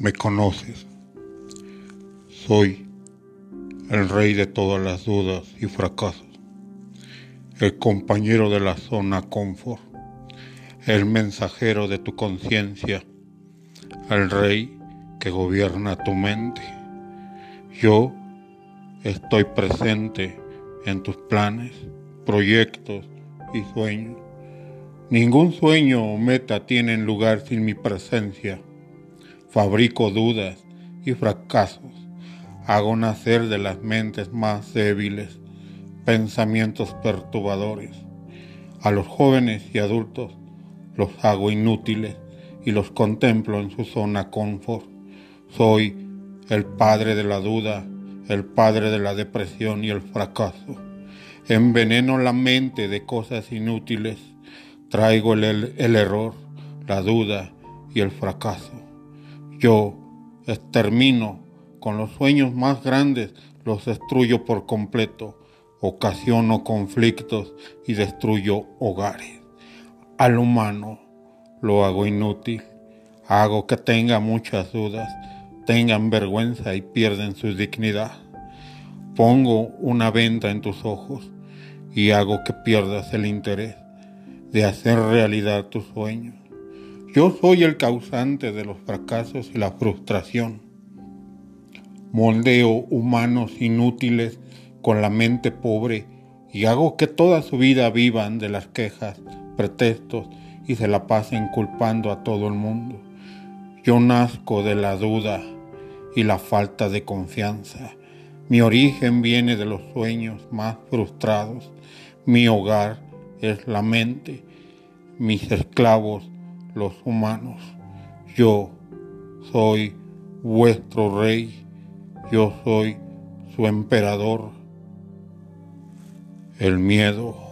Me conoces. Soy el rey de todas las dudas y fracasos, el compañero de la zona confort, el mensajero de tu conciencia, el rey que gobierna tu mente. Yo estoy presente en tus planes, proyectos y sueños. Ningún sueño o meta tienen lugar sin mi presencia fabrico dudas y fracasos, hago nacer de las mentes más débiles pensamientos perturbadores. A los jóvenes y adultos los hago inútiles y los contemplo en su zona confort. Soy el padre de la duda, el padre de la depresión y el fracaso. Enveneno la mente de cosas inútiles. Traigo el, error, la duda y el fracaso. Yo extermino con los sueños más grandes, los destruyo por completo, ocasiono conflictos y destruyo hogares. Al humano lo hago inútil, hago que tenga muchas dudas, tengan vergüenza y pierden su dignidad. Pongo una venta en tus ojos y hago que pierdas el interés de hacer realidad tus sueños. Yo soy el causante de los fracasos y la frustración. Moldeo humanos inútiles con la mente pobre y hago que toda su vida vivan de las quejas, pretextos y se la pasen culpando a todo el mundo. Yo nazco de la duda y la falta de confianza. Mi origen viene de los sueños más frustrados. Mi hogar es la mente. Mis esclavos los humanos. Yo soy vuestro rey, yo soy su emperador. El miedo